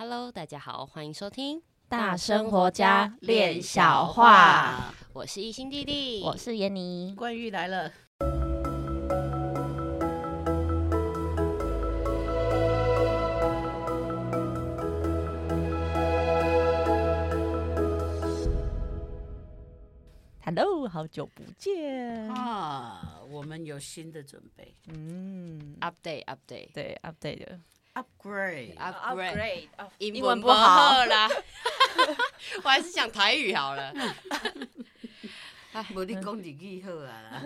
Hello，大家好，欢迎收听大生活家练小话。我是一心弟弟，我是闫妮，冠玉来了。Hello，好久不见啊！我们有新的准备，嗯，update，update，对，update 的。upgrade，upgrade，英文不好啦，我还是讲台语好了。我的功底记好啊，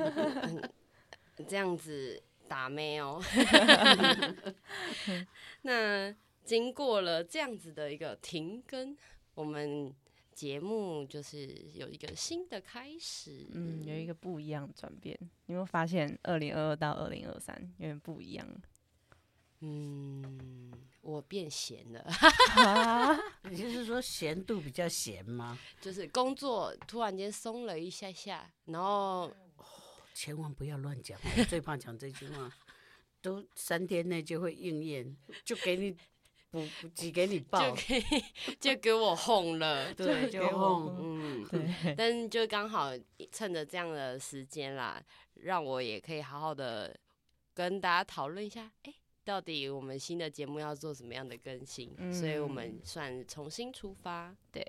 这样子打咩哦。那经过了这样子的一个停更，我们节目就是有一个新的开始，嗯，有一个不一样的转变。你有没有发现，二零二二到二零二三有点不一样？嗯，我变闲了，啊、你就是说闲度比较闲吗？就是工作突然间松了一下下，然后、哦、千万不要乱讲，我最怕讲这句话，都三天内就会应验，就给你补补给你报，就给就给我哄了，对，就哄，嗯，对，但就刚好趁着这样的时间啦，让我也可以好好的跟大家讨论一下，哎、欸。到底我们新的节目要做什么样的更新？嗯、所以我们算重新出发。对，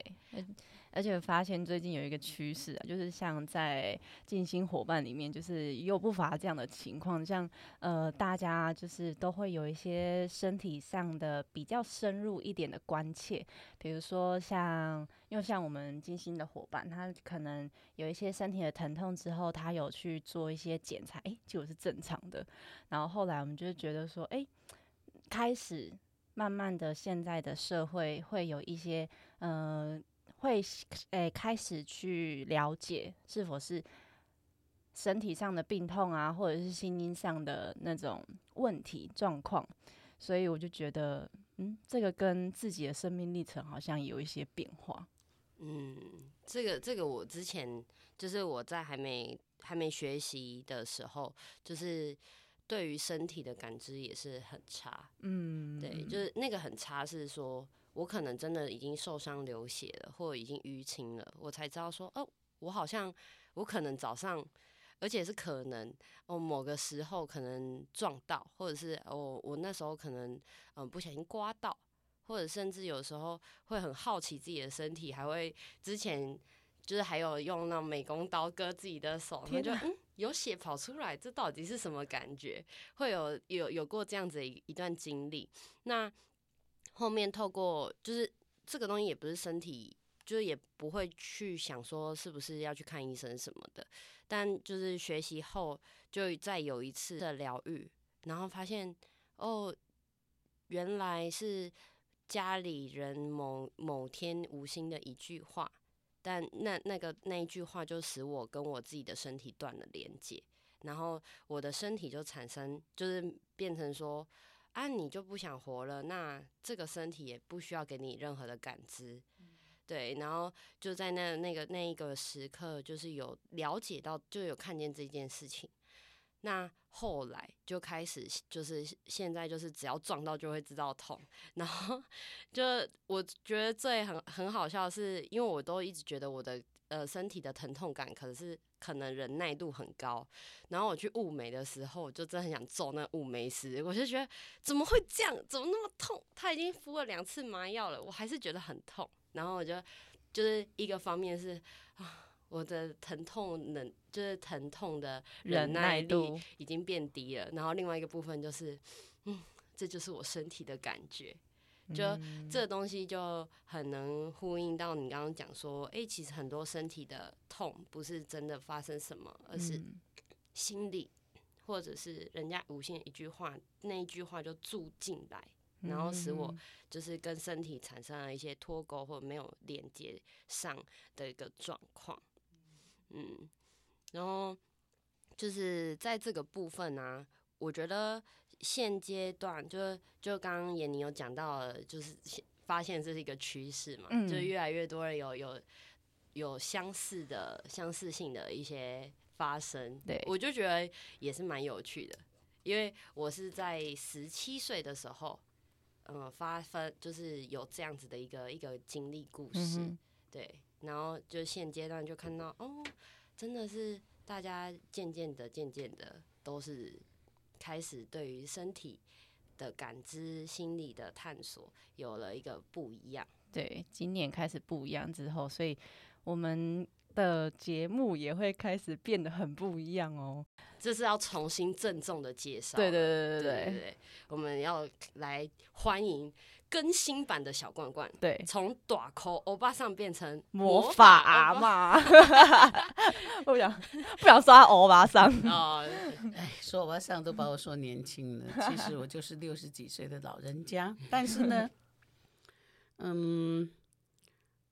而且发现最近有一个趋势啊，就是像在静心伙伴里面，就是又不乏这样的情况，像呃，大家就是都会有一些身体上的比较深入一点的关切，比如说像，因为像我们静心的伙伴，他可能有一些身体的疼痛之后，他有去做一些检查，诶，结果是正常的。然后后来我们就觉得说，诶，开始慢慢的，现在的社会会有一些，呃。会诶开始去了解是否是身体上的病痛啊，或者是心灵上的那种问题状况，所以我就觉得，嗯，这个跟自己的生命历程好像有一些变化。嗯，这个这个我之前就是我在还没还没学习的时候，就是对于身体的感知也是很差。嗯，对，就是那个很差是说。我可能真的已经受伤流血了，或者已经淤青了，我才知道说，哦，我好像我可能早上，而且是可能哦某个时候可能撞到，或者是哦我那时候可能嗯不小心刮到，或者甚至有时候会很好奇自己的身体，还会之前就是还有用那美工刀割自己的手，然后就嗯有血跑出来，这到底是什么感觉？会有有有过这样子一一段经历，那。后面透过就是这个东西也不是身体，就是也不会去想说是不是要去看医生什么的，但就是学习后就再有一次的疗愈，然后发现哦，原来是家里人某某天无心的一句话，但那那个那一句话就使我跟我自己的身体断了连接，然后我的身体就产生就是变成说。啊，你就不想活了？那这个身体也不需要给你任何的感知，嗯、对。然后就在那那个那一个时刻，就是有了解到，就有看见这件事情。那后来就开始，就是现在就是只要撞到就会知道痛。然后 就我觉得最很很好笑的是，因为我都一直觉得我的呃身体的疼痛感可是。可能忍耐度很高，然后我去雾眉的时候，我就真的很想揍那雾眉师。我就觉得怎么会这样？怎么那么痛？他已经敷了两次麻药了，我还是觉得很痛。然后我就就是一个方面是啊，我的疼痛能就是疼痛的忍耐力已经变低了。然后另外一个部分就是，嗯，这就是我身体的感觉。就这个东西就很能呼应到你刚刚讲说，哎、欸，其实很多身体的痛不是真的发生什么，而是心理或者是人家无心的一句话，那一句话就住进来，然后使我就是跟身体产生了一些脱钩或没有连接上的一个状况。嗯，然后就是在这个部分呢、啊，我觉得。现阶段就就刚刚闫妮有讲到了，就是发现这是一个趋势嘛，嗯、就越来越多人有有有相似的相似性的一些发生，对，我就觉得也是蛮有趣的，因为我是在十七岁的时候，嗯、呃，发分就是有这样子的一个一个经历故事，嗯、对，然后就现阶段就看到，哦，真的是大家渐渐的、渐渐的都是开始对于身体的感知、心理的探索有了一个不一样。对，今年开始不一样之后，所以我们的节目也会开始变得很不一样哦。这是要重新郑重的介绍。对对对对对，对我们要来欢迎更新版的小罐罐。对，从大口欧巴桑变成魔法阿妈。不想不想说欧巴桑 啊，哎，说欧巴桑都把我说年轻了，其实我就是六十几岁的老人家。但是呢，嗯。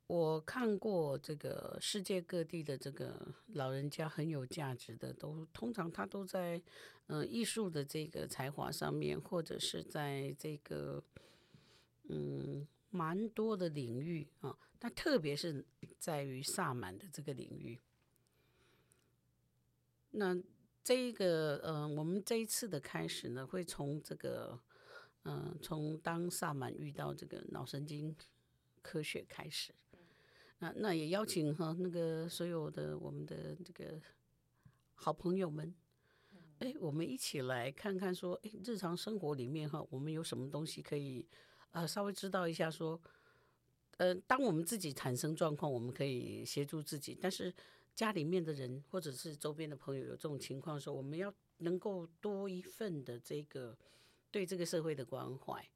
我看过这个世界各地的这个老人家很有价值的，都通常他都在呃艺术的这个才华上面，或者是在这个嗯蛮多的领域啊，但特别是在于萨满的这个领域。那这一个呃，我们这一次的开始呢，会从这个嗯、从当萨满遇到这个脑神经科学开始。那那也邀请哈那个所有的我们的这个好朋友们，哎，我们一起来看看说，哎，日常生活里面哈，我们有什么东西可以呃稍微知道一下说，呃，当我们自己产生状况，我们可以协助自己，但是家里面的人或者是周边的朋友有这种情况的时候，我们要能够多一份的这个对这个社会的关怀，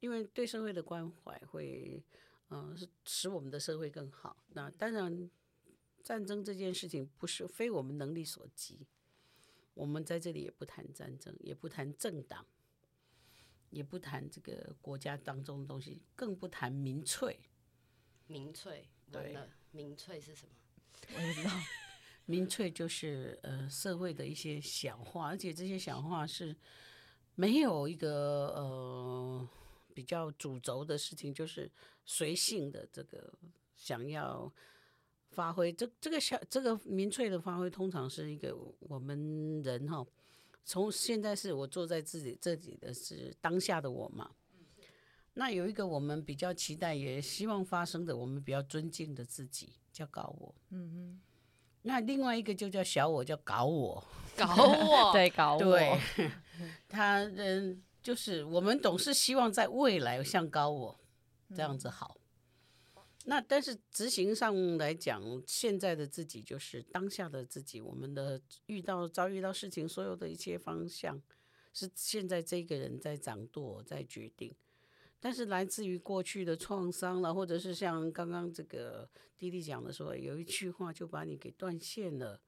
因为对社会的关怀会。嗯，是使我们的社会更好。那当然，战争这件事情不是非我们能力所及。我们在这里也不谈战争，也不谈政党，也不谈这个国家当中的东西，更不谈民粹。民粹，对，民粹是什么？我也不知道。民粹就是呃社会的一些小话，而且这些小话是没有一个呃。比较主轴的事情就是随性的这个想要发挥，这这个小这个民粹的发挥，通常是一个我们人哈，从现在是我坐在自己这里的是当下的我嘛，那有一个我们比较期待也希望发生的，我们比较尊敬的自己叫高我，嗯哼，那另外一个就叫小我，叫搞我，搞我，对，搞我，对，他嗯。就是我们总是希望在未来像高我这样子好，那但是执行上来讲，现在的自己就是当下的自己，我们的遇到遭遇到事情，所有的一切方向是现在这个人在掌舵在决定，但是来自于过去的创伤了，或者是像刚刚这个弟弟讲的说，有一句话就把你给断线了。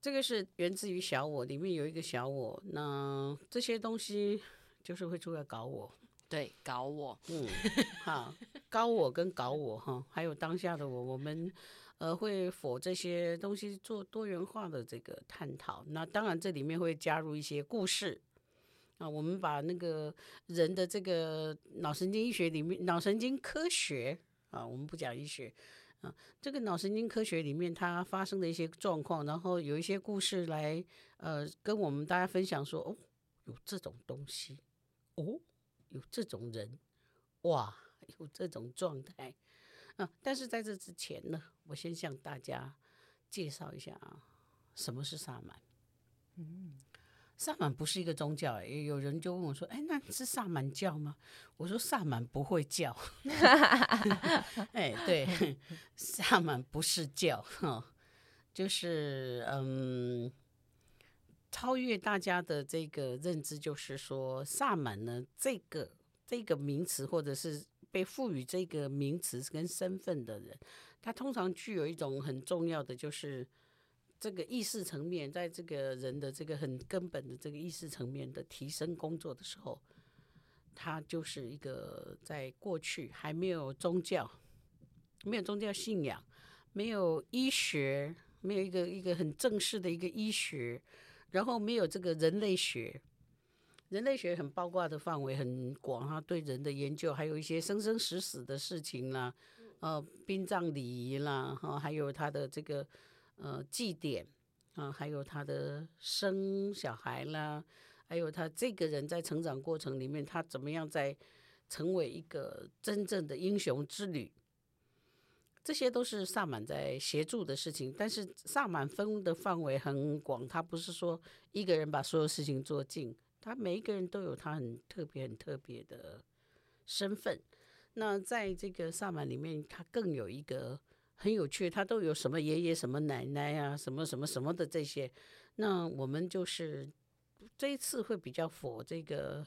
这个是源自于小我，里面有一个小我，那这些东西就是会出来搞我，对，搞我，嗯，好，高我跟搞我哈，还有当下的我，我们呃会否这些东西做多元化的这个探讨。那当然这里面会加入一些故事啊，我们把那个人的这个脑神经医学里面，脑神经科学啊，我们不讲医学。啊，这个脑神经科学里面它发生的一些状况，然后有一些故事来呃跟我们大家分享说，哦，有这种东西，哦，有这种人，哇，有这种状态啊。但是在这之前呢，我先向大家介绍一下啊，什么是萨满？嗯。萨满不是一个宗教，欸，有人就问我说：“哎，那是萨满教吗？”我说：“萨满不会教。” 哎，对，萨满不是教，哈就是嗯，超越大家的这个认知，就是说，萨满呢，这个这个名词，或者是被赋予这个名词跟身份的人，他通常具有一种很重要的，就是。这个意识层面，在这个人的这个很根本的这个意识层面的提升工作的时候，他就是一个在过去还没有宗教、没有宗教信仰、没有医学、没有一个一个很正式的一个医学，然后没有这个人类学。人类学很包括的范围很广哈，对人的研究，还有一些生生死死的事情啦，呃，殡葬礼仪啦，哈，还有他的这个。呃，祭典啊，还有他的生小孩啦，还有他这个人在成长过程里面，他怎么样在成为一个真正的英雄之旅，这些都是萨满在协助的事情。但是萨满分的范围很广，他不是说一个人把所有事情做尽，他每一个人都有他很特别、很特别的身份。那在这个萨满里面，他更有一个很有趣，他都有什么爷爷、什么奶奶啊，什么什么什么的这些。那我们就是。这一次会比较佛这个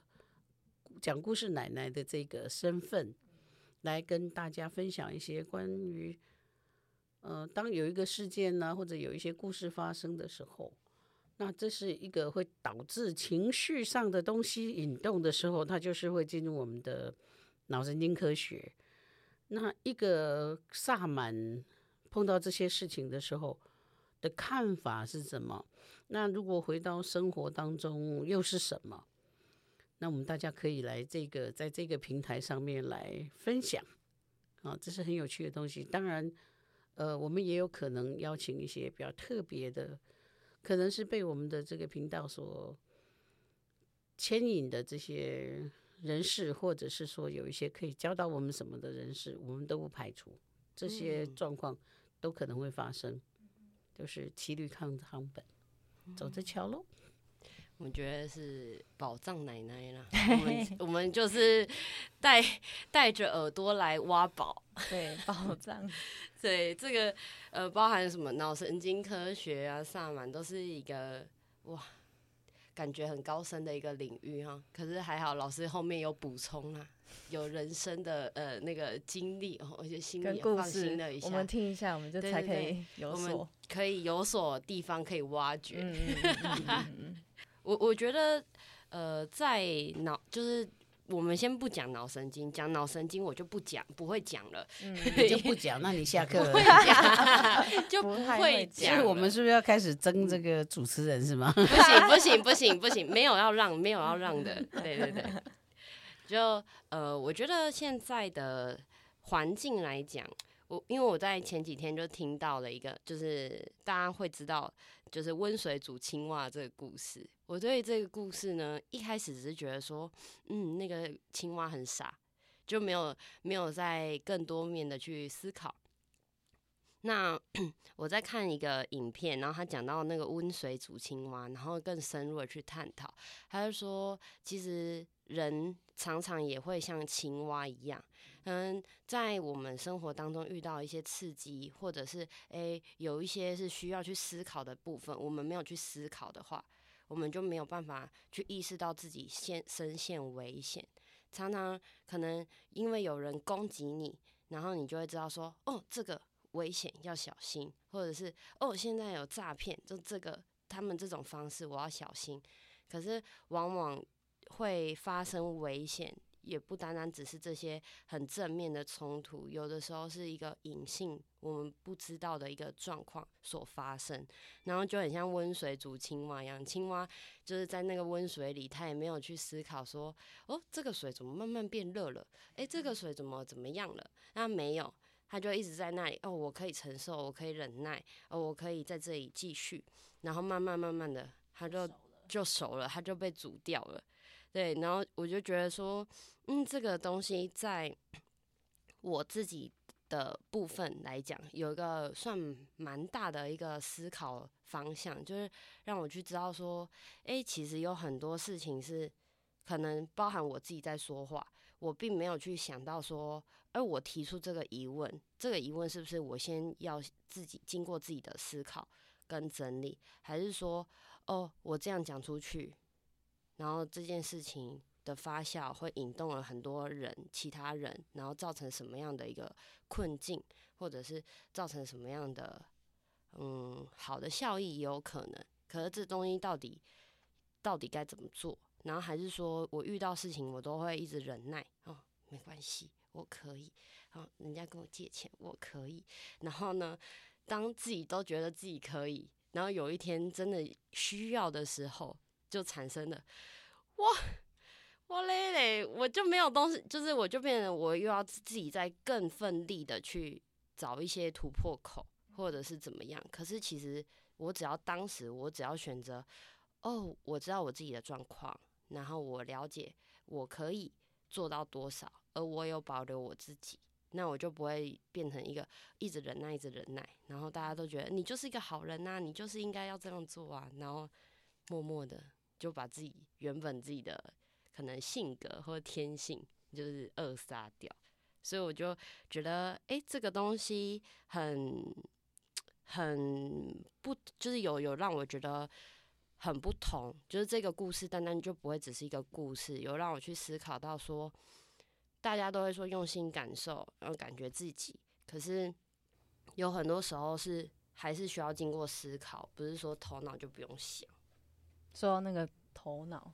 讲故事奶奶的这个身份，来跟大家分享一些关于，呃，当有一个事件呢，或者有一些故事发生的时候，那这是一个会导致情绪上的东西引动的时候，它就是会进入我们的脑神经科学。那一个萨满碰到这些事情的时候的看法是什么？那如果回到生活当中又是什么？那我们大家可以来这个在这个平台上面来分享啊，这是很有趣的东西。当然，呃，我们也有可能邀请一些比较特别的，可能是被我们的这个频道所牵引的这些人士，或者是说有一些可以教导我们什么的人士，我们都不排除这些状况都可能会发生，就是骑驴看仓本。走着瞧喽，我觉得是宝藏奶奶啦。我们我们就是带带着耳朵来挖宝，对，宝藏。对，这个呃，包含什么脑神经科学啊、萨满，都是一个哇，感觉很高深的一个领域哈。可是还好，老师后面有补充啊，有人生的呃那个经历，我觉得心里也放心了一下。我们听一下，我们就才可以有所。可以有所地方可以挖掘。我我觉得，呃，在脑就是我们先不讲脑神经，讲脑神经我就不讲，不会讲了。嗯，你就不讲，那你下课 会讲就不会讲。所以我们是不是要开始争这个主持人是吗？不行不行不行不行，没有要让，没有要让的。对对对，就呃，我觉得现在的环境来讲。我因为我在前几天就听到了一个，就是大家会知道，就是温水煮青蛙这个故事。我对这个故事呢，一开始只是觉得说，嗯，那个青蛙很傻，就没有没有在更多面的去思考。那 我在看一个影片，然后他讲到那个温水煮青蛙，然后更深入的去探讨，他就说，其实人常常也会像青蛙一样。嗯，在我们生活当中遇到一些刺激，或者是诶、有一些是需要去思考的部分，我们没有去思考的话，我们就没有办法去意识到自己现身陷危险。常常可能因为有人攻击你，然后你就会知道说，哦，这个危险要小心，或者是哦，现在有诈骗，就这个他们这种方式我要小心。可是往往会发生危险。也不单单只是这些很正面的冲突，有的时候是一个隐性我们不知道的一个状况所发生，然后就很像温水煮青蛙一样，青蛙就是在那个温水里，它也没有去思考说，哦，这个水怎么慢慢变热了？诶，这个水怎么怎么样了？那没有，它就一直在那里，哦，我可以承受，我可以忍耐，哦，我可以在这里继续，然后慢慢慢慢的，它就就熟了，它就被煮掉了。对，然后我就觉得说，嗯，这个东西在 我自己的部分来讲，有一个算蛮大的一个思考方向，就是让我去知道说，诶，其实有很多事情是可能包含我自己在说话，我并没有去想到说，而我提出这个疑问，这个疑问是不是我先要自己经过自己的思考跟整理，还是说，哦，我这样讲出去。然后这件事情的发酵会引动了很多人，其他人，然后造成什么样的一个困境，或者是造成什么样的嗯好的效益也有可能。可是这东西到底到底该怎么做？然后还是说我遇到事情我都会一直忍耐哦，没关系，我可以。哦，人家跟我借钱，我可以。然后呢，当自己都觉得自己可以，然后有一天真的需要的时候。就产生了，哇哇嘞嘞，我就没有东西，就是我就变成我又要自己再更奋力的去找一些突破口，或者是怎么样。可是其实我只要当时我只要选择，哦，我知道我自己的状况，然后我了解我可以做到多少，而我有保留我自己，那我就不会变成一个一直忍耐，一直忍耐，然后大家都觉得你就是一个好人呐，你就是应该要这样做啊，然后默默的就把自己原本自己的可能性格或天性就是扼杀掉。所以我就觉得，哎、这个东西很很不，就是有有让我觉得很不同。就是这个故事单单就不会只是一个故事，有让我去思考到说，大家都会说用心感受，然后感觉自己，可是有很多时候是还是需要经过思考，不是说头脑就不用想。说到那个头脑，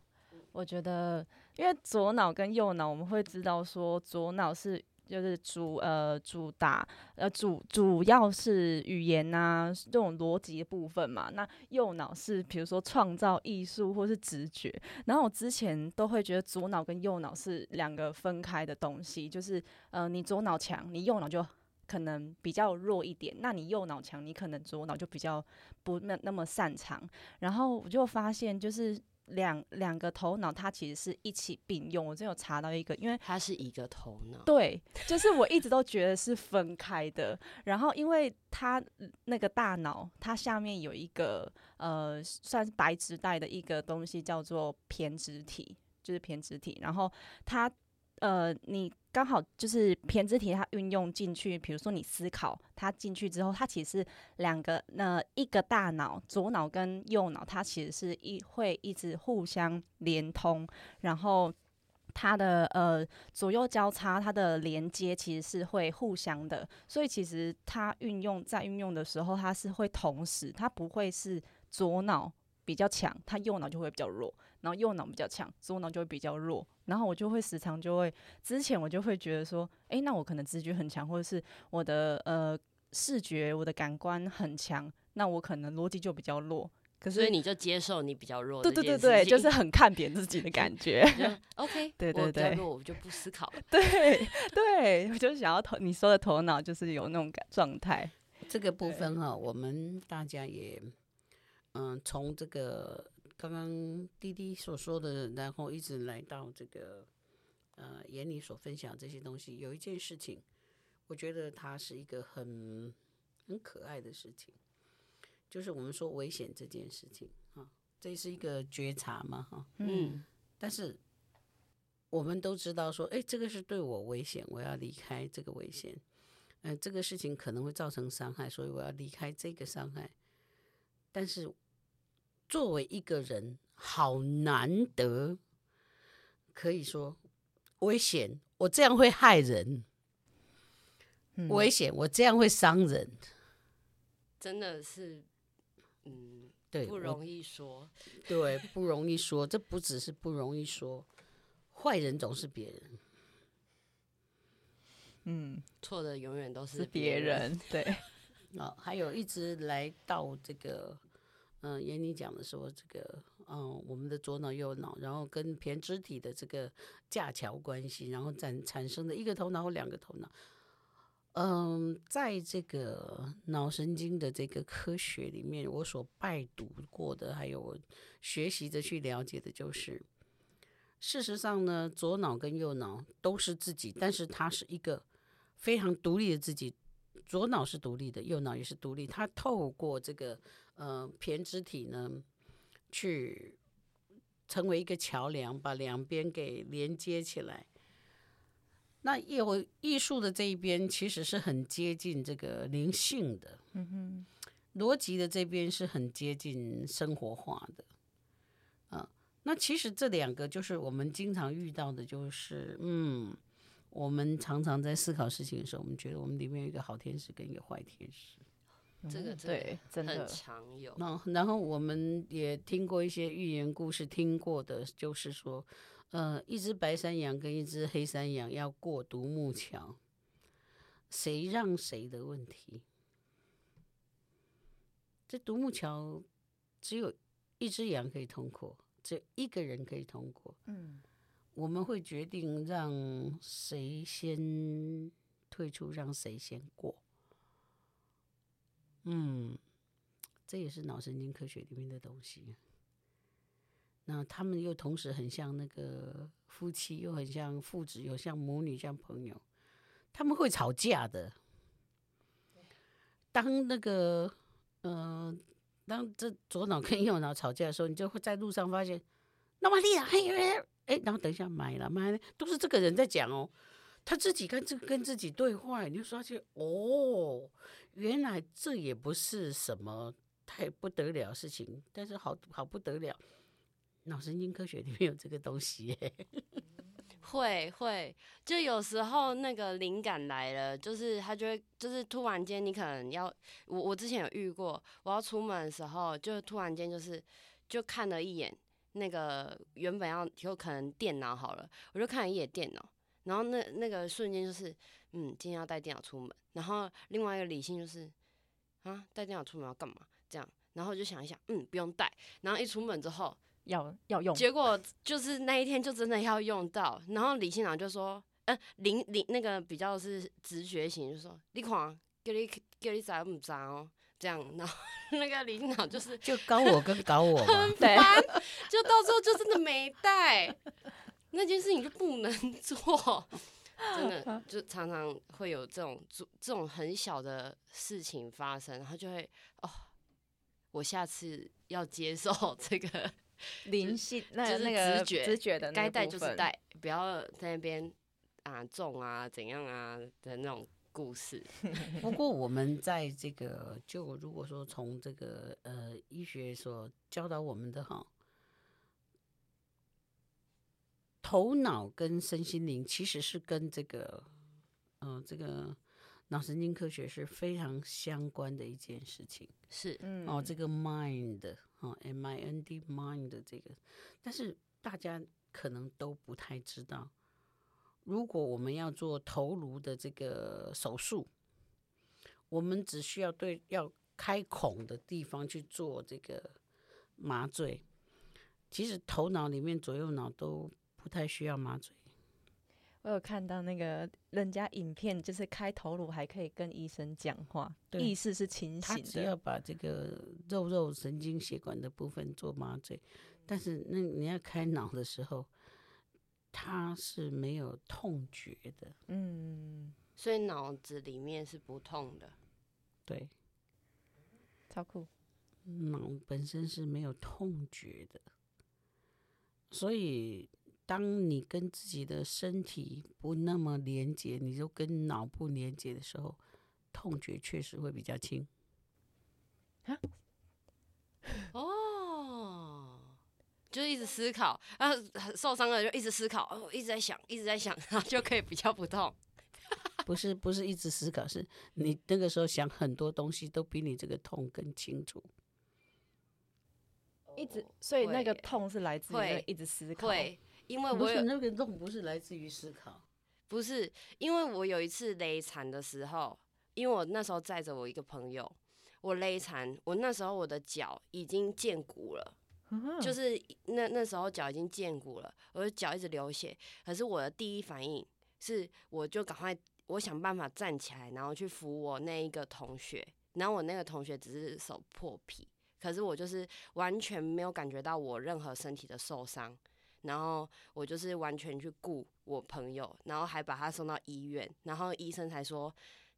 我觉得，因为左脑跟右脑，我们会知道说左脑是。就是主呃主打呃主主要是语言呐、啊、这种逻辑部分嘛，那右脑是比如说创造艺术或是直觉，然后我之前都会觉得左脑跟右脑是两个分开的东西，就是呃你左脑强，你右脑就可能比较弱一点，那你右脑强，你可能左脑就比较不那那么擅长，然后我就发现就是。两两个头脑，它其实是一起并用。我真有查到一个，因为它是一个头脑。对，就是我一直都觉得是分开的。然后，因为它那个大脑，它下面有一个呃，算是白质带的一个东西，叫做胼胝体，就是胼胝体。然后它。呃，你刚好就是偏执体，它运用进去，比如说你思考，它进去之后，它其实两个，那一个大脑，左脑跟右脑，它其实是一会一直互相连通，然后它的呃左右交叉，它的连接其实是会互相的，所以其实它运用在运用的时候，它是会同时，它不会是左脑比较强，它右脑就会比较弱。然后右脑比较强，左脑就会比较弱。然后我就会时常就会，之前我就会觉得说，哎，那我可能直觉很强，或者是我的呃视觉、我的感官很强，那我可能逻辑就比较弱。可是所以你就接受你比较弱，对对对对，就是很看扁自己的感觉。OK，对对对，我比较弱，我就不思考了。对对，我就想要头你说的头脑，就是有那种感状态。这个部分哈，我们大家也嗯，从这个。刚刚滴滴所说的，然后一直来到这个呃眼里所分享这些东西，有一件事情，我觉得它是一个很很可爱的事情，就是我们说危险这件事情啊，这是一个觉察嘛哈，嗯，但是我们都知道说，哎，这个是对我危险，我要离开这个危险，嗯、呃，这个事情可能会造成伤害，所以我要离开这个伤害，但是。作为一个人，好难得，可以说危险。我这样会害人，嗯、危险。我这样会伤人，真的是，嗯，对，不容易说。对，不容易说。这不只是不容易说，坏人总是别人。嗯，错的永远都是别人。对，啊、哦，还有一直来到这个。嗯，严妮讲的说这个，嗯，我们的左脑右脑，然后跟胼胝体的这个架桥关系，然后产产生的一个头脑或两个头脑。嗯，在这个脑神经的这个科学里面，我所拜读过的，还有我学习的去了解的，就是事实上呢，左脑跟右脑都是自己，但是它是一个非常独立的自己。左脑是独立的，右脑也是独立，它透过这个。呃，胼胝体呢，去成为一个桥梁，把两边给连接起来。那艺艺术的这一边其实是很接近这个灵性的，嗯哼，逻辑的这边是很接近生活化的。啊，那其实这两个就是我们经常遇到的，就是嗯，我们常常在思考事情的时候，我们觉得我们里面有一个好天使跟一个坏天使。这个对，真的很常有。那然后我们也听过一些寓言故事，听过的就是说，呃，一只白山羊跟一只黑山羊要过独木桥，谁让谁的问题。这独木桥只有一只羊可以通过，只有一个人可以通过。嗯，我们会决定让谁先退出，让谁先过。嗯，这也是脑神经科学里面的东西。那他们又同时很像那个夫妻，又很像父子，又像母女，像朋友，他们会吵架的。当那个，呃，当这左脑跟右脑吵架的时候，你就会在路上发现，那么厉害，哎，然后等一下买了买了，都是这个人在讲哦，他自己跟这跟自己对话，你就发现哦，原来这也不是什么太不得了的事情，但是好好不得了。脑神经科学里面有这个东西耶，会会，就有时候那个灵感来了，就是他就会，就是突然间你可能要，我我之前有遇过，我要出门的时候，就突然间就是就看了一眼那个原本要有可能电脑好了，我就看了一眼电脑，然后那那个瞬间就是，嗯，今天要带电脑出门，然后另外一个理性就是，啊，带电脑出门要干嘛？这样，然后就想一想，嗯，不用带，然后一出门之后。要要用，结果就是那一天就真的要用到，然后理性长就说，呃，灵灵那个比较是直觉型，就说你看，给你给你砸不砸哦，这样，然后那个理性长就是就搞我跟搞我，很烦，就到时候就真的没带，那件事情就不能做，真的就常常会有这种这这种很小的事情发生，然后就会哦，我下次要接受 这个。灵性，那就是那个直觉，直觉的该带就是带，不要在那边啊中啊怎样啊的那种故事。不过我们在这个，就如果说从这个呃医学所教导我们的哈，头脑跟身心灵其实是跟这个嗯、呃、这个脑神经科学是非常相关的一件事情。是，嗯，哦，这个 mind。哦，M I N D mind 的这个，但是大家可能都不太知道，如果我们要做头颅的这个手术，我们只需要对要开孔的地方去做这个麻醉，其实头脑里面左右脑都不太需要麻醉。我有看到那个人家影片，就是开头颅还可以跟医生讲话，对意识是清醒的。他只要把这个肉肉神经血管的部分做麻醉，但是那你要开脑的时候，他是没有痛觉的。嗯，所以脑子里面是不痛的。对，超酷。脑本身是没有痛觉的，所以。当你跟自己的身体不那么连接，你就跟脑部连接的时候，痛觉确实会比较轻。啊？哦，就是一直思考，然后受伤了就一直思考，哦，一直在想，一直在想，然后就可以比较不痛。不是，不是一直思考，是你那个时候想很多东西都比你这个痛更清楚。一直，所以那个痛是来自于一直思考。因为我有那个痛不是来自于思考，不是，因为我有一次勒残的时候，因为我那时候载着我一个朋友，我勒残，我那时候我的脚已经见骨了，就是那那时候脚已经见骨了，我的脚一直流血，可是我的第一反应是，我就赶快，我想办法站起来，然后去扶我那一个同学，然后我那个同学只是手破皮，可是我就是完全没有感觉到我任何身体的受伤。然后我就是完全去顾我朋友，然后还把他送到医院，然后医生才说，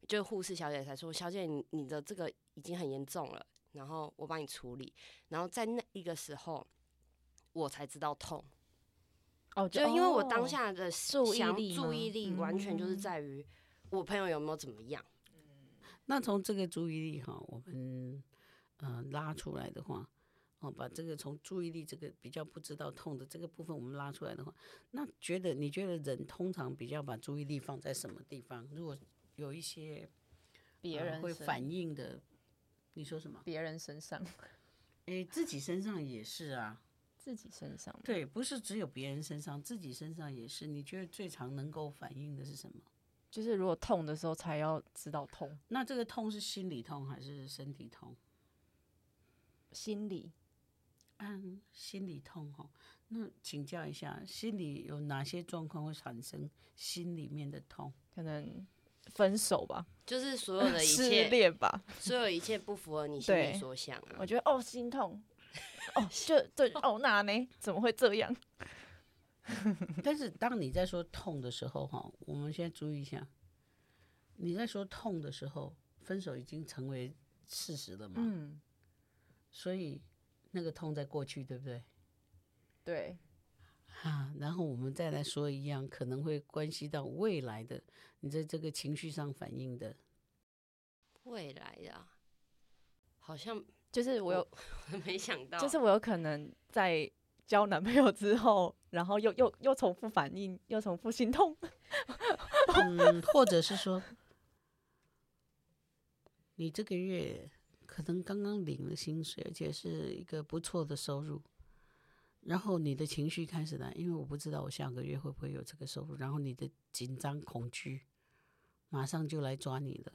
就护士小姐才说，小姐你你的这个已经很严重了，然后我帮你处理。然后在那一个时候，我才知道痛。哦，就因为我当下的注意力注意力完全就是在于我朋友有没有怎么样。嗯，那从这个注意力哈，我们呃拉出来的话。哦，把这个从注意力这个比较不知道痛的这个部分我们拉出来的话，那觉得你觉得人通常比较把注意力放在什么地方？如果有一些别人、呃、会反应的，你说什么？别人身上？诶，自己身上也是啊，自己身上。对，不是只有别人身上，自己身上也是。你觉得最常能够反应的是什么？就是如果痛的时候才要知道痛。那这个痛是心理痛还是身体痛？心理。嗯，心理痛哈，那请教一下，心里有哪些状况会产生心里面的痛？可能分手吧，就是所有的一切 失恋吧，所有一切不符合你心里所想啊。我觉得哦，心痛，哦，就对哦，那呢？怎么会这样？但是当你在说痛的时候，哈，我们现在注意一下，你在说痛的时候，分手已经成为事实了嘛？嗯。所以那个痛在过去，对不对？对。啊，然后我们再来说一样，可能会关系到未来的，你在这个情绪上反应的。未来呀，好像就是我有，我没想到，就是我有可能在交男朋友之后，然后又又又重复反应，又重复心痛。嗯，或者是说，你这个月可能刚刚领了薪水，而且是一个不错的收入。然后你的情绪开始来，因为我不知道我下个月会不会有这个收入，然后你的紧张恐惧马上就来抓你了。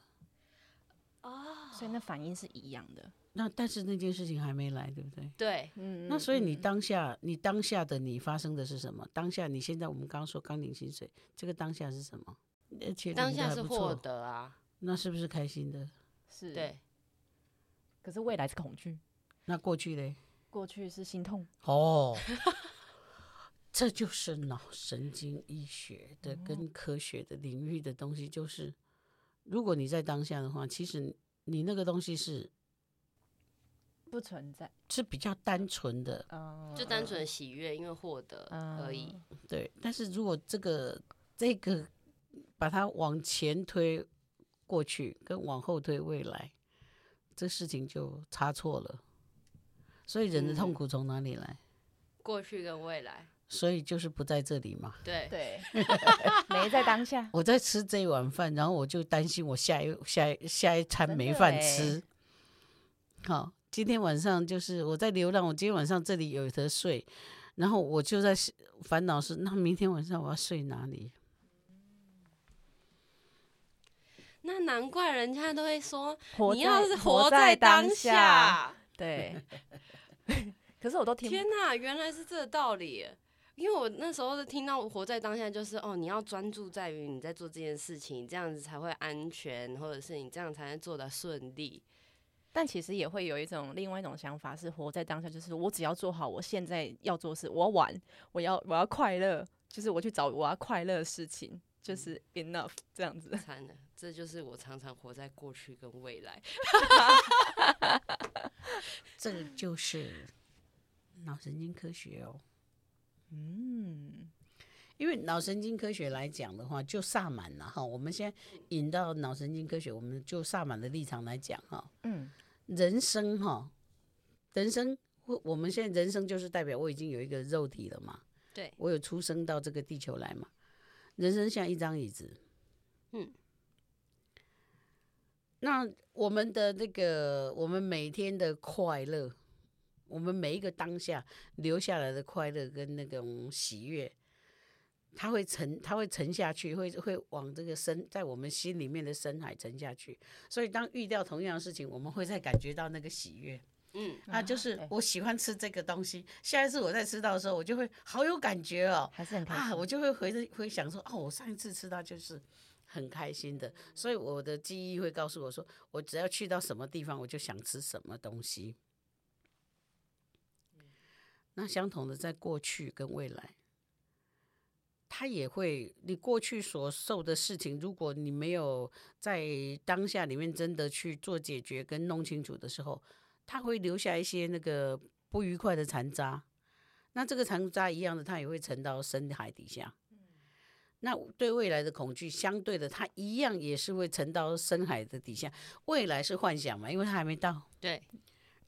哦，所以那反应是一样的。那但是那件事情还没来，对不对？对，嗯。那所以你当下，你当下的你发生的是什么？当下你现在我们刚刚说刚领薪水，这个当下是什么？而且当下是获得啊，那是不是开心的？是。对。可是未来是恐惧。那过去嘞？过去是心痛哦，这就是脑神经医学的跟科学的领域的东西。就是如果你在当下的话，其实你那个东西是不存在，是比较单纯的，就单纯的喜悦，因为获得而已。对，但是如果这个这个把它往前推过去，跟往后推未来，这事情就差错了。所以人的痛苦从哪里来？过去跟未来。所以就是不在这里嘛。对对，没在当下。我在吃这一碗饭，然后我就担心我下一下一下一餐没饭吃。好，今天晚上就是我在流浪，我今天晚上这里有得睡，然后我就在烦恼是，那明天晚上我要睡哪里？那难怪人家都会说，你要是活在当下。对。可是我都听天哪，原来是这个道理。因为我那时候是听到“活在当下”，就是哦，你要专注在于你在做这件事情，这样子才会安全，或者是你这样才能做的顺利。但其实也会有一种另外一种想法，是活在当下，就是我只要做好我现在要做事，我要玩，我要我要快乐，就是我去找我要快乐的事情，就是 enough 这样子。惨了，这就是我常常活在过去跟未来。这就是脑神经科学哦，嗯，因为脑神经科学来讲的话，就萨满了哈。我们先引到脑神经科学，我们就萨满的立场来讲哈，嗯，人生哈，人生，我我们现在人生就是代表我已经有一个肉体了嘛，对，我有出生到这个地球来嘛，人生像一张椅子，嗯。那我们的那个，我们每天的快乐，我们每一个当下留下来的快乐跟那种喜悦，它会沉，它会沉下去，会会往这个深，在我们心里面的深海沉下去。所以当遇到同样的事情，我们会再感觉到那个喜悦。嗯，啊，就是我喜欢吃这个东西，下一次我再吃到的时候，我就会好有感觉哦，还是很开心啊，我就会回回想说，哦，我上一次吃到就是。很开心的，所以我的记忆会告诉我说，我只要去到什么地方，我就想吃什么东西。那相同的，在过去跟未来，他也会，你过去所受的事情，如果你没有在当下里面真的去做解决跟弄清楚的时候，他会留下一些那个不愉快的残渣。那这个残渣一样的，它也会沉到深海底下。那对未来的恐惧，相对的，它一样也是会沉到深海的底下。未来是幻想嘛，因为它还没到。对，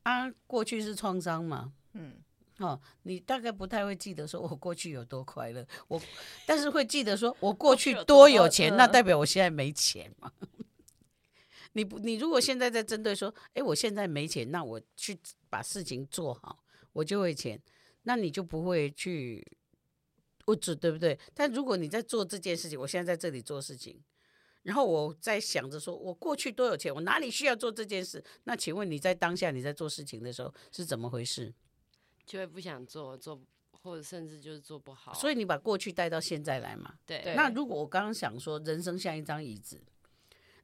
啊，过去是创伤嘛。嗯，哦，你大概不太会记得说我过去有多快乐，我，但是会记得说我过去多有钱，那代表我现在没钱嘛。你不，你如果现在在针对说，哎，我现在没钱，那我去把事情做好，我就会钱，那你就不会去。物质对不对？但如果你在做这件事情，我现在在这里做事情，然后我在想着说，我过去多有钱，我哪里需要做这件事？那请问你在当下你在做事情的时候是怎么回事？就会不想做，做或者甚至就是做不好。所以你把过去带到现在来嘛？对。那如果我刚刚想说，人生像一张椅子，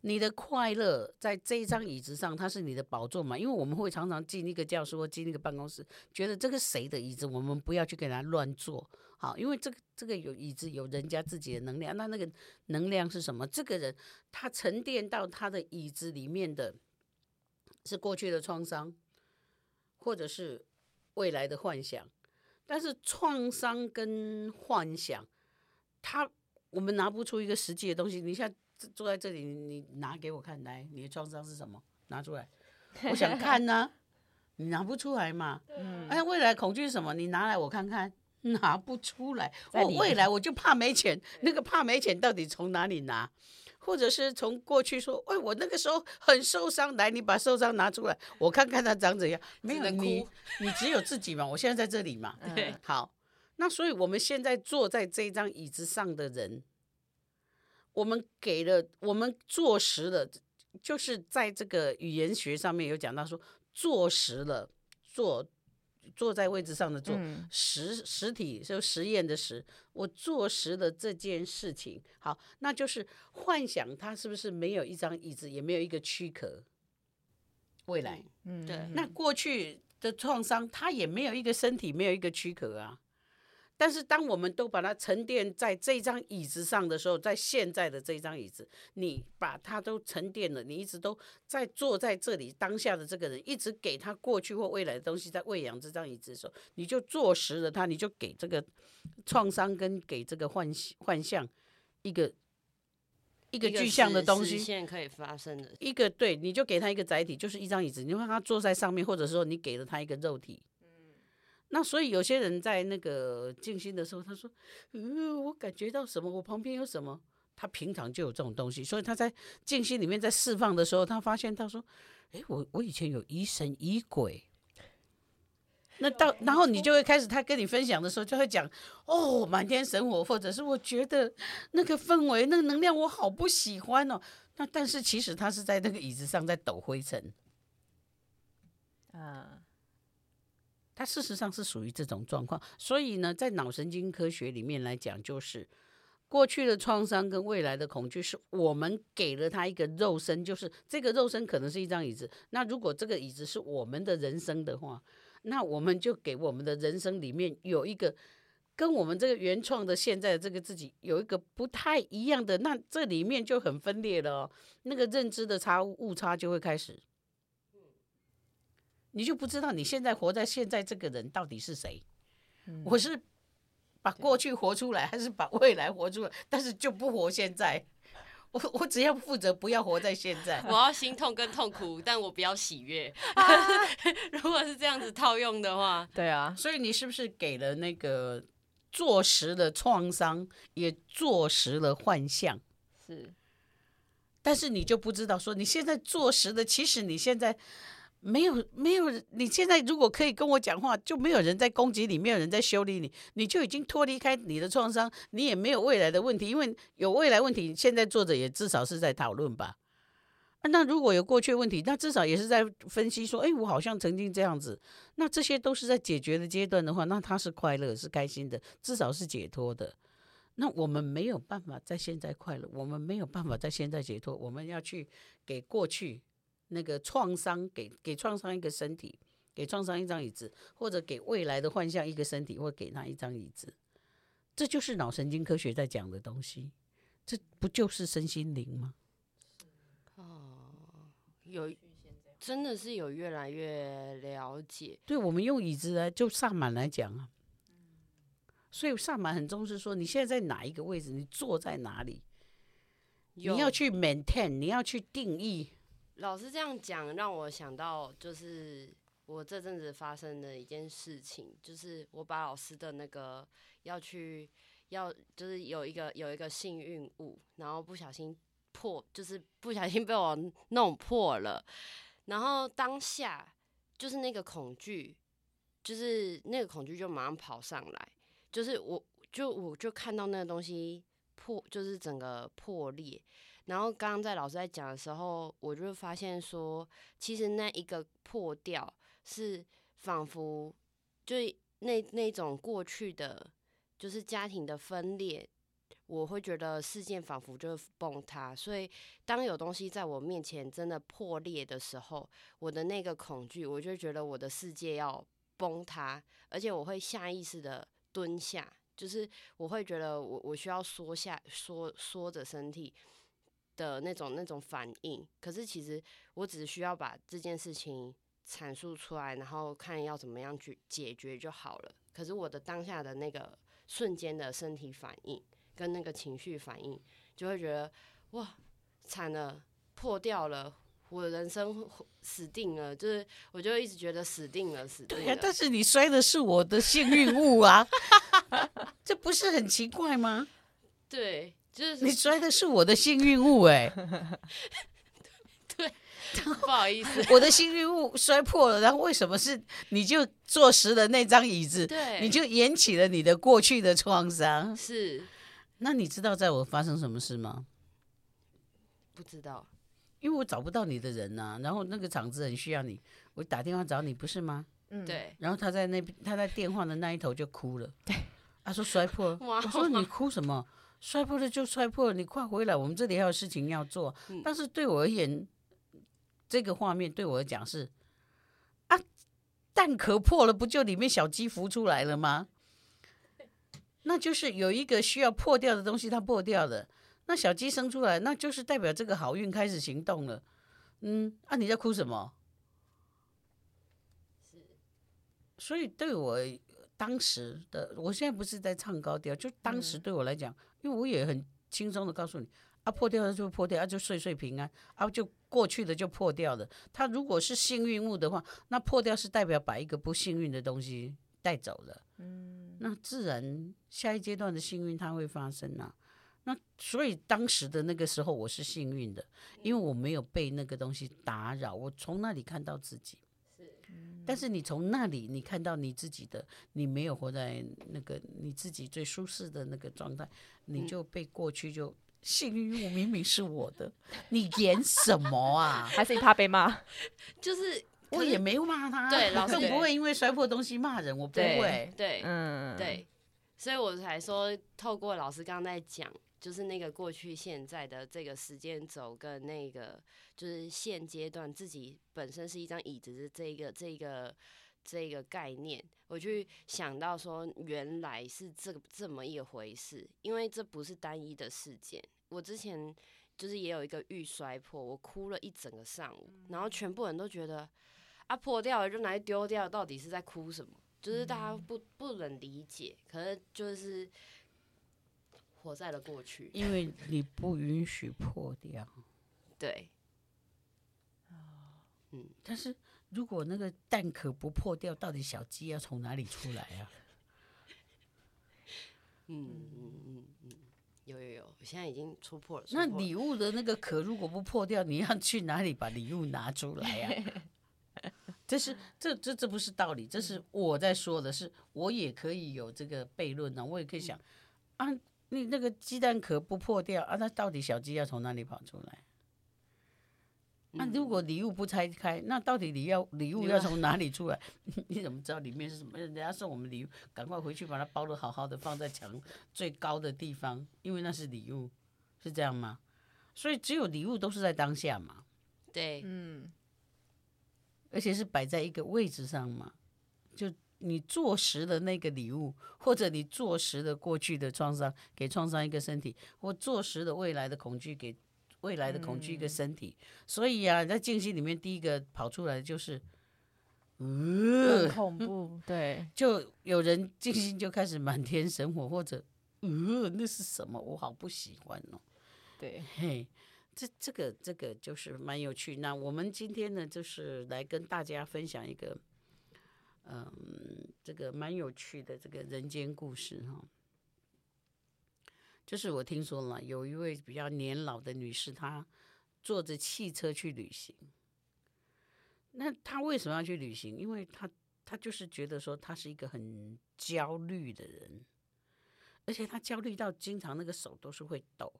你的快乐在这一张椅子上，它是你的宝座嘛？因为我们会常常进一个教室或进一个办公室，觉得这个谁的椅子，我们不要去给他乱坐。好，因为这个这个有椅子有人家自己的能量，那那个能量是什么？这个人他沉淀到他的椅子里面的，是过去的创伤，或者是未来的幻想。但是创伤跟幻想，他我们拿不出一个实际的东西。你像坐在这里，你拿给我看，来，你的创伤是什么？拿出来，我想看呢、啊。你拿不出来嘛？嗯。哎，未来恐惧是什么？你拿来我看看。拿不出来，我未来我就怕没钱。那个怕没钱到底从哪里拿？或者是从过去说，哎，我那个时候很受伤，来，你把受伤拿出来，我看看他长怎样。没有你，你只有自己嘛。我现在在这里嘛。对，好。那所以我们现在坐在这张椅子上的人，我们给了，我们坐实了，就是在这个语言学上面有讲到说，坐实了，坐。坐在位置上的坐，实实体就实验的实，我坐实了这件事情。好，那就是幻想，它是不是没有一张椅子，也没有一个躯壳？未来，嗯，对。那过去的创伤，它也没有一个身体，没有一个躯壳啊。但是，当我们都把它沉淀在这张椅子上的时候，在现在的这张椅子，你把它都沉淀了，你一直都在坐在这里，当下的这个人一直给他过去或未来的东西，在喂养这张椅子的时候，你就坐实了他，你就给这个创伤跟给这个幻幻象一个一个具象的东西，现在可以发生的一个对，你就给他一个载体，就是一张椅子，你让他坐在上面，或者说你给了他一个肉体。那所以有些人在那个静心的时候，他说：“呃，我感觉到什么？我旁边有什么？”他平常就有这种东西，所以他在静心里面在释放的时候，他发现他说：“哎，我我以前有疑神疑鬼。”那到然后你就会开始，他跟你分享的时候就会讲：“哦，满天神火，或者是我觉得那个氛围、那个能量我好不喜欢哦。”那但是其实他是在那个椅子上在抖灰尘。啊。它事实上是属于这种状况，所以呢，在脑神经科学里面来讲，就是过去的创伤跟未来的恐惧，是我们给了他一个肉身，就是这个肉身可能是一张椅子。那如果这个椅子是我们的人生的话，那我们就给我们的人生里面有一个跟我们这个原创的现在的这个自己有一个不太一样的，那这里面就很分裂了哦，那个认知的差误差就会开始。你就不知道你现在活在现在这个人到底是谁？嗯、我是把过去活出来，还是把未来活出来？但是就不活现在。我我只要负责不要活在现在。我要心痛跟痛苦，但我不要喜悦。如果是这样子套用的话，对啊。所以你是不是给了那个坐实了创伤，也坐实了幻象？是。但是你就不知道说你现在坐实的，其实你现在。没有，没有。你现在如果可以跟我讲话，就没有人在攻击你，没有人在修理你，你就已经脱离开你的创伤，你也没有未来的问题，因为有未来问题，现在坐着也至少是在讨论吧。那如果有过去问题，那至少也是在分析说，哎，我好像曾经这样子。那这些都是在解决的阶段的话，那他是快乐，是开心的，至少是解脱的。那我们没有办法在现在快乐，我们没有办法在现在解脱，我们要去给过去。那个创伤给给创伤一个身体，给创伤一张椅子，或者给未来的幻象一个身体，或给他一张椅子，这就是脑神经科学在讲的东西，这不就是身心灵吗？哦，有真的是有越来越了解。对，我们用椅子来就萨满来讲啊，所以萨满很重视说，你现在在哪一个位置，你坐在哪里，你要去 maintain，你要去定义。老师这样讲，让我想到就是我这阵子发生的一件事情，就是我把老师的那个要去要就是有一个有一个幸运物，然后不小心破，就是不小心被我弄破了，然后当下就是那个恐惧，就是那个恐惧就马上跑上来，就是我就我就看到那个东西破，就是整个破裂。然后刚刚在老师在讲的时候，我就发现说，其实那一个破掉是仿佛就那那种过去的，就是家庭的分裂，我会觉得世界仿佛就崩塌。所以当有东西在我面前真的破裂的时候，我的那个恐惧，我就觉得我的世界要崩塌，而且我会下意识的蹲下，就是我会觉得我我需要缩下缩缩着身体的那种那种反应。可是其实我只需要把这件事情。阐述出来，然后看要怎么样去解决就好了。可是我的当下的那个瞬间的身体反应跟那个情绪反应，就会觉得哇，惨了，破掉了，我的人生死定了。就是我就一直觉得死定了，死定了。对啊，但是你摔的是我的幸运物啊，这不是很奇怪吗？对，就是你摔的是我的幸运物哎，欸，对。不好意思，我的幸运物摔破了，然后为什么是你就坐实了那张椅子？对，你就引起了你的过去的创伤。是，那你知道在我发生什么事吗？不知道，因为我找不到你的人呐、啊，然后那个场子很需要你，我打电话找你，不是吗？嗯，对。然后他在那边，他在电话的那一头就哭了。对，他说摔破了。哇，我说 你哭什么？摔破了就摔破了，你快回来，我们这里还有事情要做。嗯、但是对我而言。这个画面对我来讲是啊，蛋壳破了，不就里面小鸡孵出来了吗？那就是有一个需要破掉的东西，它破掉了，那小鸡生出来，那就是代表这个好运开始行动了。嗯，啊，你在哭什么？所以对我当时的，我现在不是在唱高调，就当时对我来讲，嗯、因为我也很轻松的告诉你。啊，破掉了就破掉，啊，就岁岁平安，啊，就过去的就破掉了。它如果是幸运物的话，那破掉是代表把一个不幸运的东西带走了。嗯，那自然下一阶段的幸运它会发生啊。那所以当时的那个时候我是幸运的，因为我没有被那个东西打扰，我从那里看到自己。是，但是你从那里你看到你自己的，你没有活在那个你自己最舒适的那个状态，你就被过去就。幸运物明明是我的，你演什么啊？还是你怕被骂？就是 我也没骂他，对，老 师更不会因为摔破东西骂人，我不会。对，嗯，对，所以我才说，透过老师刚刚在讲，就是那个过去、现在的这个时间轴，跟那个就是现阶段自己本身是一张椅子的这个这个。这个概念，我去想到说，原来是这个这么一回事，因为这不是单一的事件。我之前就是也有一个玉摔破，我哭了一整个上午，然后全部人都觉得啊破掉了就拿去丢掉，到底是在哭什么？就是大家不不能理解，可是就是活在了过去，因为你不允许破掉。对，嗯，但是。如果那个蛋壳不破掉，到底小鸡要从哪里出来啊？嗯嗯嗯嗯，有有有，我现在已经戳破了。那礼物的那个壳如果不破掉，你要去哪里把礼物拿出来 呀？这是这这这不是道理，这是我在说的是，是我也可以有这个悖论呢。我也可以想啊，你那个鸡蛋壳不破掉啊，那到底小鸡要从哪里跑出来？那、啊、如果礼物不拆开，那到底你要礼物要从哪里出来？你怎么知道里面是什么？人家送我们礼物，赶快回去把它包得好好的，放在墙最高的地方，因为那是礼物，是这样吗？所以只有礼物都是在当下嘛。对，嗯，而且是摆在一个位置上嘛。就你坐实了那个礼物，或者你坐实了过去的创伤，给创伤一个身体，或坐实了未来的恐惧给。未来的恐惧一个身体，嗯、所以啊，在静心里面第一个跑出来的就是，呃，恐怖，对，就有人静心就开始满天神火，或者，呃，那是什么？我好不喜欢哦。对，嘿，这这个这个就是蛮有趣。那我们今天呢，就是来跟大家分享一个，嗯，这个蛮有趣的这个人间故事哈。就是我听说了，有一位比较年老的女士，她坐着汽车去旅行。那她为什么要去旅行？因为她她就是觉得说她是一个很焦虑的人，而且她焦虑到经常那个手都是会抖。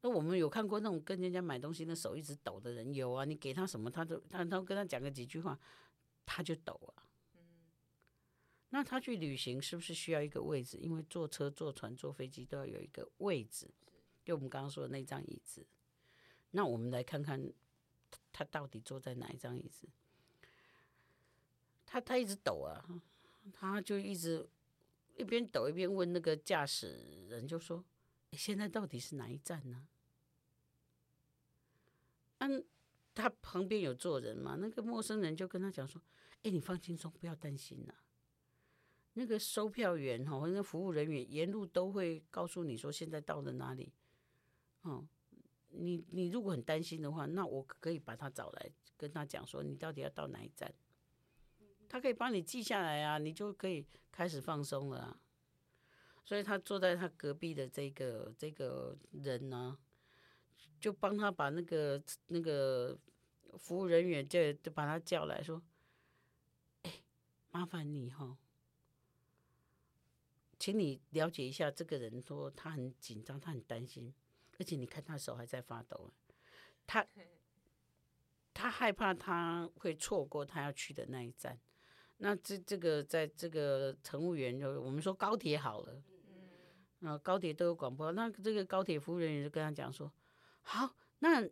那我们有看过那种跟人家买东西那手一直抖的人，有啊，你给他什么，他都他他跟他讲个几句话，他就抖啊。那他去旅行是不是需要一个位置？因为坐车、坐船、坐飞机都要有一个位置，就我们刚刚说的那张椅子。那我们来看看他到底坐在哪一张椅子？他他一直抖啊，他就一直一边抖一边问那个驾驶人，就说：“，现在到底是哪一站呢？”嗯，他旁边有坐人嘛？那个陌生人就跟他讲说：“哎，你放轻松，不要担心呐。那个售票员哈，那个服务人员沿路都会告诉你说现在到了哪里。哦，你你如果很担心的话，那我可以把他找来，跟他讲说你到底要到哪一站，他可以帮你记下来啊，你就可以开始放松了啊。所以他坐在他隔壁的这个这个人呢。”就帮他把那个那个服务人员就就把他叫来说：“哎，麻烦你哈，请你了解一下这个人，说他很紧张，他很担心，而且你看他手还在发抖，他 他害怕他会错过他要去的那一站。那这这个在这个乘务员就我们说高铁好了，嗯，高铁都有广播，那这个高铁服务人员就跟他讲说。”好，那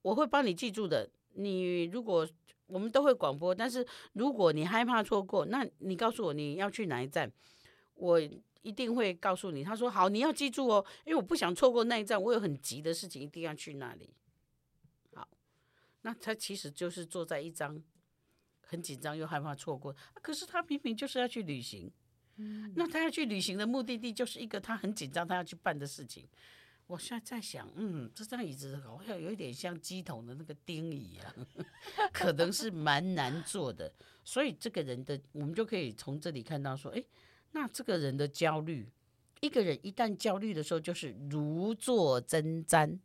我会帮你记住的。你如果我们都会广播，但是如果你害怕错过，那你告诉我你要去哪一站，我一定会告诉你。他说好，你要记住哦，因为我不想错过那一站，我有很急的事情一定要去那里。好，那他其实就是坐在一张很紧张又害怕错过，可是他明明就是要去旅行，嗯，那他要去旅行的目的地就是一个他很紧张他要去办的事情。我现在在想，嗯，这张椅子好像有一点像鸡桶的那个钉一样，可能是蛮难做的。所以这个人的，我们就可以从这里看到说，哎，那这个人的焦虑，一个人一旦焦虑的时候，就是如坐针毡，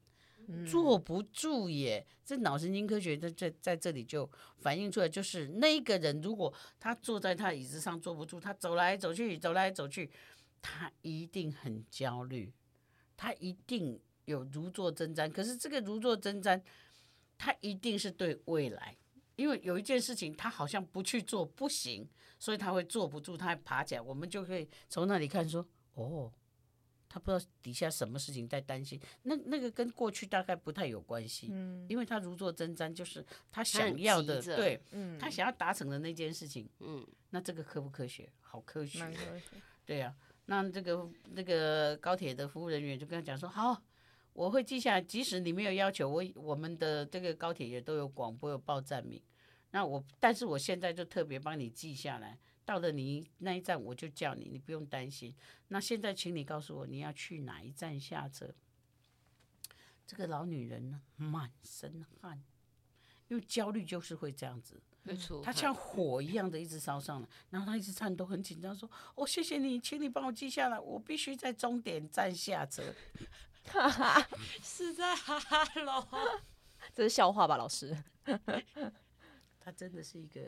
坐不住耶。这脑神经科学在在在这里就反映出来，就是那个人如果他坐在他椅子上坐不住，他走来走去，走来走去，他一定很焦虑。他一定有如坐针毡，可是这个如坐针毡，他一定是对未来，因为有一件事情他好像不去做不行，所以他会坐不住，他还爬起来，我们就可以从那里看说，哦，他不知道底下什么事情在担心，那那个跟过去大概不太有关系，嗯，因为他如坐针毡就是他想要的，对，嗯，他想要达成的那件事情，嗯，那这个科不科学？好科学，科学，对呀。那这个那个高铁的服务人员就跟他讲说：“好，我会记下来。即使你没有要求，我我们的这个高铁也都有广播有报站名。那我，但是我现在就特别帮你记下来。到了你那一站，我就叫你，你不用担心。那现在，请你告诉我你要去哪一站下车。”这个老女人呢，满身汗，因为焦虑就是会这样子。没错，他像火一样的一直烧上来，然后他一直颤抖，很紧张，说：“哦，谢谢你，请你帮我记下来，我必须在终点站下车。”哈哈，是在哈喽，这是笑话吧，老师？他真的是一个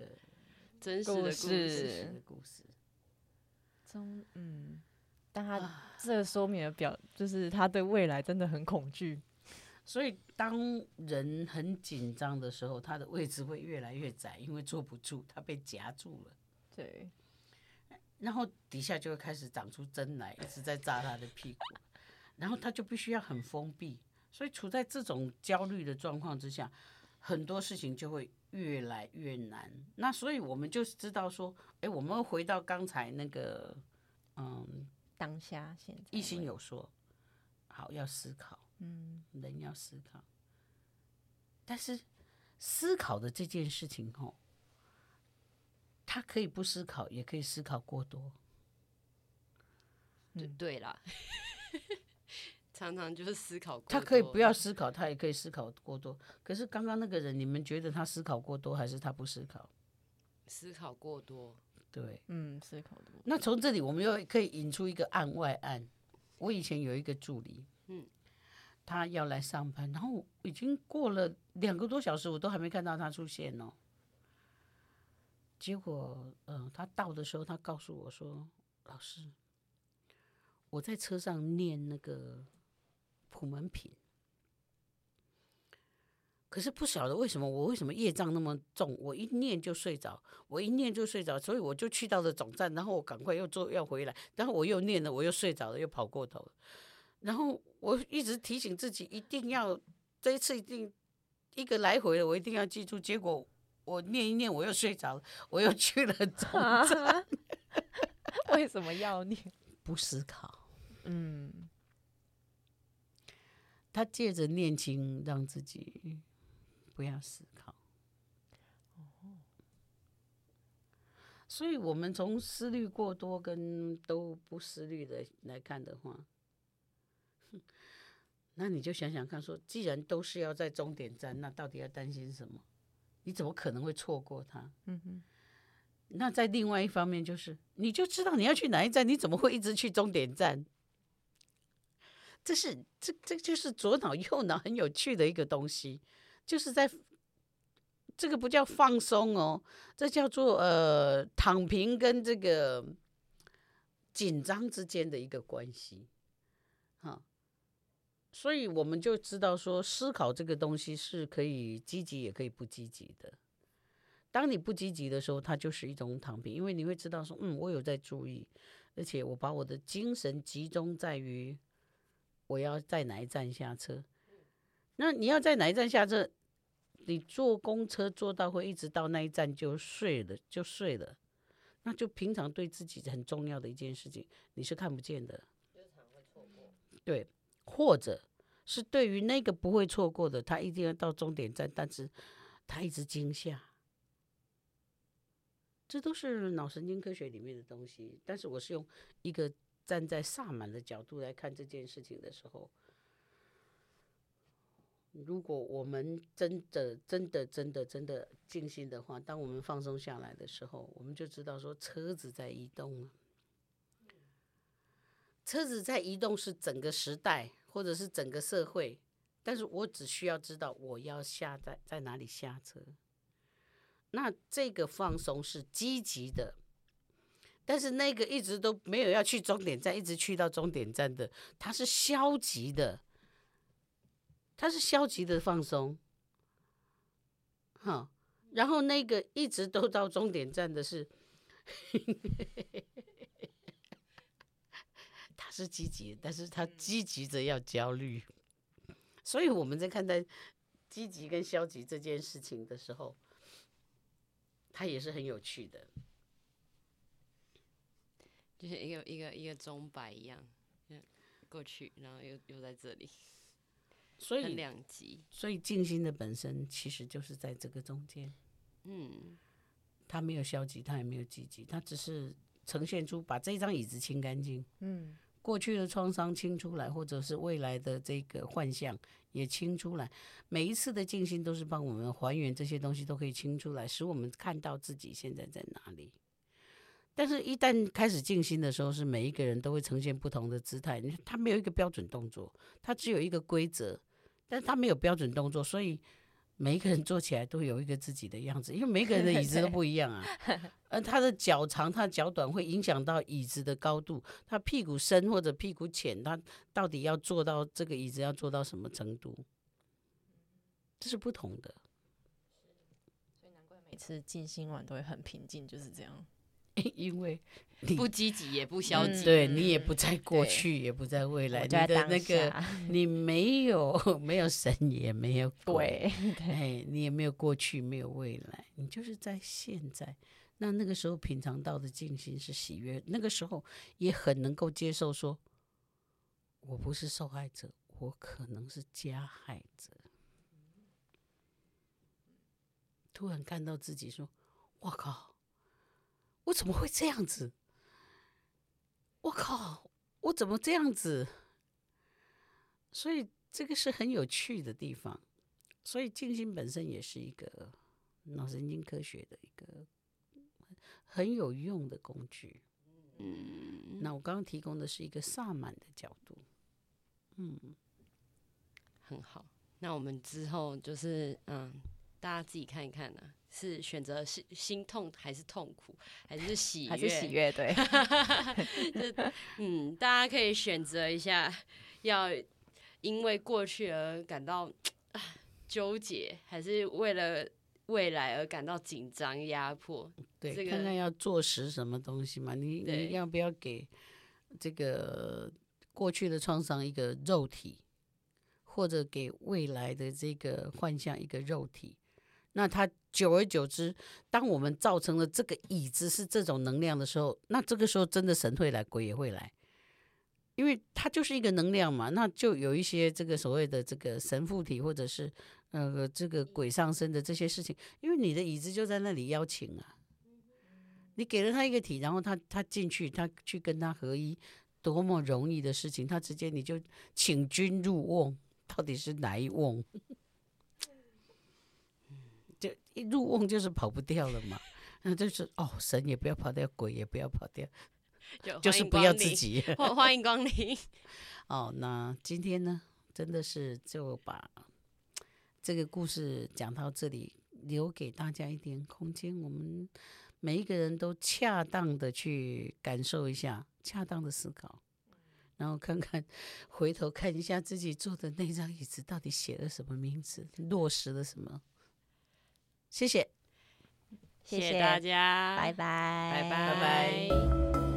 真实的故事的，故事。中嗯，但他这说明了表，就是他对未来真的很恐惧。所以，当人很紧张的时候，他的位置会越来越窄，因为坐不住，他被夹住了。对，然后底下就会开始长出针来，一直在扎他的屁股，然后他就必须要很封闭。所以，处在这种焦虑的状况之下，很多事情就会越来越难。那所以我们就知道说，哎，我们回到刚才那个，嗯，当下现在，一心有说，好，要思考。嗯，人要思考，但是思考的这件事情哦，他可以不思考，也可以思考过多。对对啦，常常就是思考过多。他可以不要思考，他也可以思考过多。可是刚刚那个人，你们觉得他思考过多，还是他不思考？思考过多。对，嗯，思考多。那从这里，我们又可以引出一个案外案。我以前有一个助理，嗯。他要来上班，然后已经过了两个多小时，我都还没看到他出现哦。结果，嗯、呃，他到的时候，他告诉我说：“老师，我在车上念那个普门品，可是不晓得为什么我为什么业障那么重，我一念就睡着，我一念就睡着，所以我就去到了总站，然后我赶快又坐要回来，然后我又念了，我又睡着了，又跑过头了，然后我一直提醒自己一定要这一次一定一个来回了，我一定要记住。结果我念一念我又睡着了，我又去了总站。为什么要念？不思考。嗯，他借着念经让自己。不要思考，所以，我们从思虑过多跟都不思虑的来看的话，那你就想想看，说既然都是要在终点站，那到底要担心什么？你怎么可能会错过它？嗯哼。那在另外一方面，就是你就知道你要去哪一站，你怎么会一直去终点站？这是这这就是左脑 右脑很有趣的一个东西。就是在这个不叫放松哦，这叫做呃躺平跟这个紧张之间的一个关系，哈，所以我们就知道说，思考这个东西是可以积极也可以不积极的。当你不积极的时候，它就是一种躺平，因为你会知道说，嗯，我有在注意，而且我把我的精神集中在于我要在哪一站下车。那你要在哪一站下车？你坐公车坐到会一直到那一站就睡了，就睡了，那就平常对自己很重要的一件事情，你是看不见的。对，或者是对于那个不会错过的，他一定要到终点站，但是他一直惊吓，这都是脑神经科学里面的东西。但是我是用一个站在萨满的角度来看这件事情的时候。如果我们真的、真的、真的、真的静心的话，当我们放松下来的时候，我们就知道说车子在移动了。车子在移动是整个时代或者是整个社会，但是我只需要知道我要下在在哪里下车。那这个放松是积极的，但是那个一直都没有要去终点站，一直去到终点站的，他是消极的。他是消极的放松，哈，然后那个一直都到终点站的是，他是积极，但是他积极着要焦虑，所以我们在看待积极跟消极这件事情的时候，它也是很有趣的，就是一个一个一个钟摆一样，过去，然后又又在这里。所以两极，所以静心的本身其实就是在这个中间，嗯，它没有消极，它也没有积极，它只是呈现出把这张椅子清干净，嗯，过去的创伤清出来，或者是未来的这个幻象也清出来。每一次的静心都是帮我们还原这些东西，都可以清出来，使我们看到自己现在在哪里。但是，一旦开始静心的时候，是每一个人都会呈现不同的姿态。他没有一个标准动作，他只有一个规则，但是他没有标准动作，所以每一个人坐起来都有一个自己的样子。因为每个人的椅子都不一样啊，而他的脚长、他的脚短会影响到椅子的高度。他屁股深或者屁股浅，他到底要坐到这个椅子要坐到什么程度，这是不同的。所以难怪每次静心完都会很平静，就是这样。因为你不积极也不消极，嗯，对你也不在过去，也不在未来，你的那个你没有 没有神也没有鬼，哎，你也没有过去，没有未来，你就是在现在。那那个时候品尝到的静心是喜悦，那个时候也很能够接受说，我不是受害者，我可能是加害者。突然看到自己说，我靠。我怎么会这样子？我靠！我怎么这样子？所以这个是很有趣的地方。所以静心本身也是一个脑神经科学的一个很有用的工具。嗯，那我刚刚提供的是一个萨满的角度。嗯，很好。那我们之后就是嗯。大家自己看一看呢、啊，是选择是心痛还是痛苦，还是喜悦？还是喜悦？对，嗯，大家可以选择一下，要因为过去而感到纠结，还是为了未来而感到紧张压迫？对，这个、看看要坐实什么东西嘛？你你要不要给这个过去的创伤一个肉体，或者给未来的这个幻象一个肉体？那它久而久之，当我们造成了这个椅子是这种能量的时候，那这个时候真的神会来，鬼也会来，因为它就是一个能量嘛。那就有一些这个所谓的这个神附体，或者是呃这个鬼上身的这些事情，因为你的椅子就在那里邀请啊，你给了他一个体，然后他他进去，他去跟他合一，多么容易的事情，他直接你就请君入瓮，到底是哪一瓮？就一入瓮就是跑不掉了嘛，那就是哦，神也不要跑掉，鬼也不要跑掉，就，就是不要自己。欢迎光临。哦，那今天呢，真的是就把这个故事讲到这里，留给大家一点空间，我们每一个人都恰当的去感受一下，恰当的思考，然后看看，回头看一下自己坐的那张椅子到底写了什么名字，落实了什么。谢谢，谢谢大家，拜拜，拜拜，拜拜。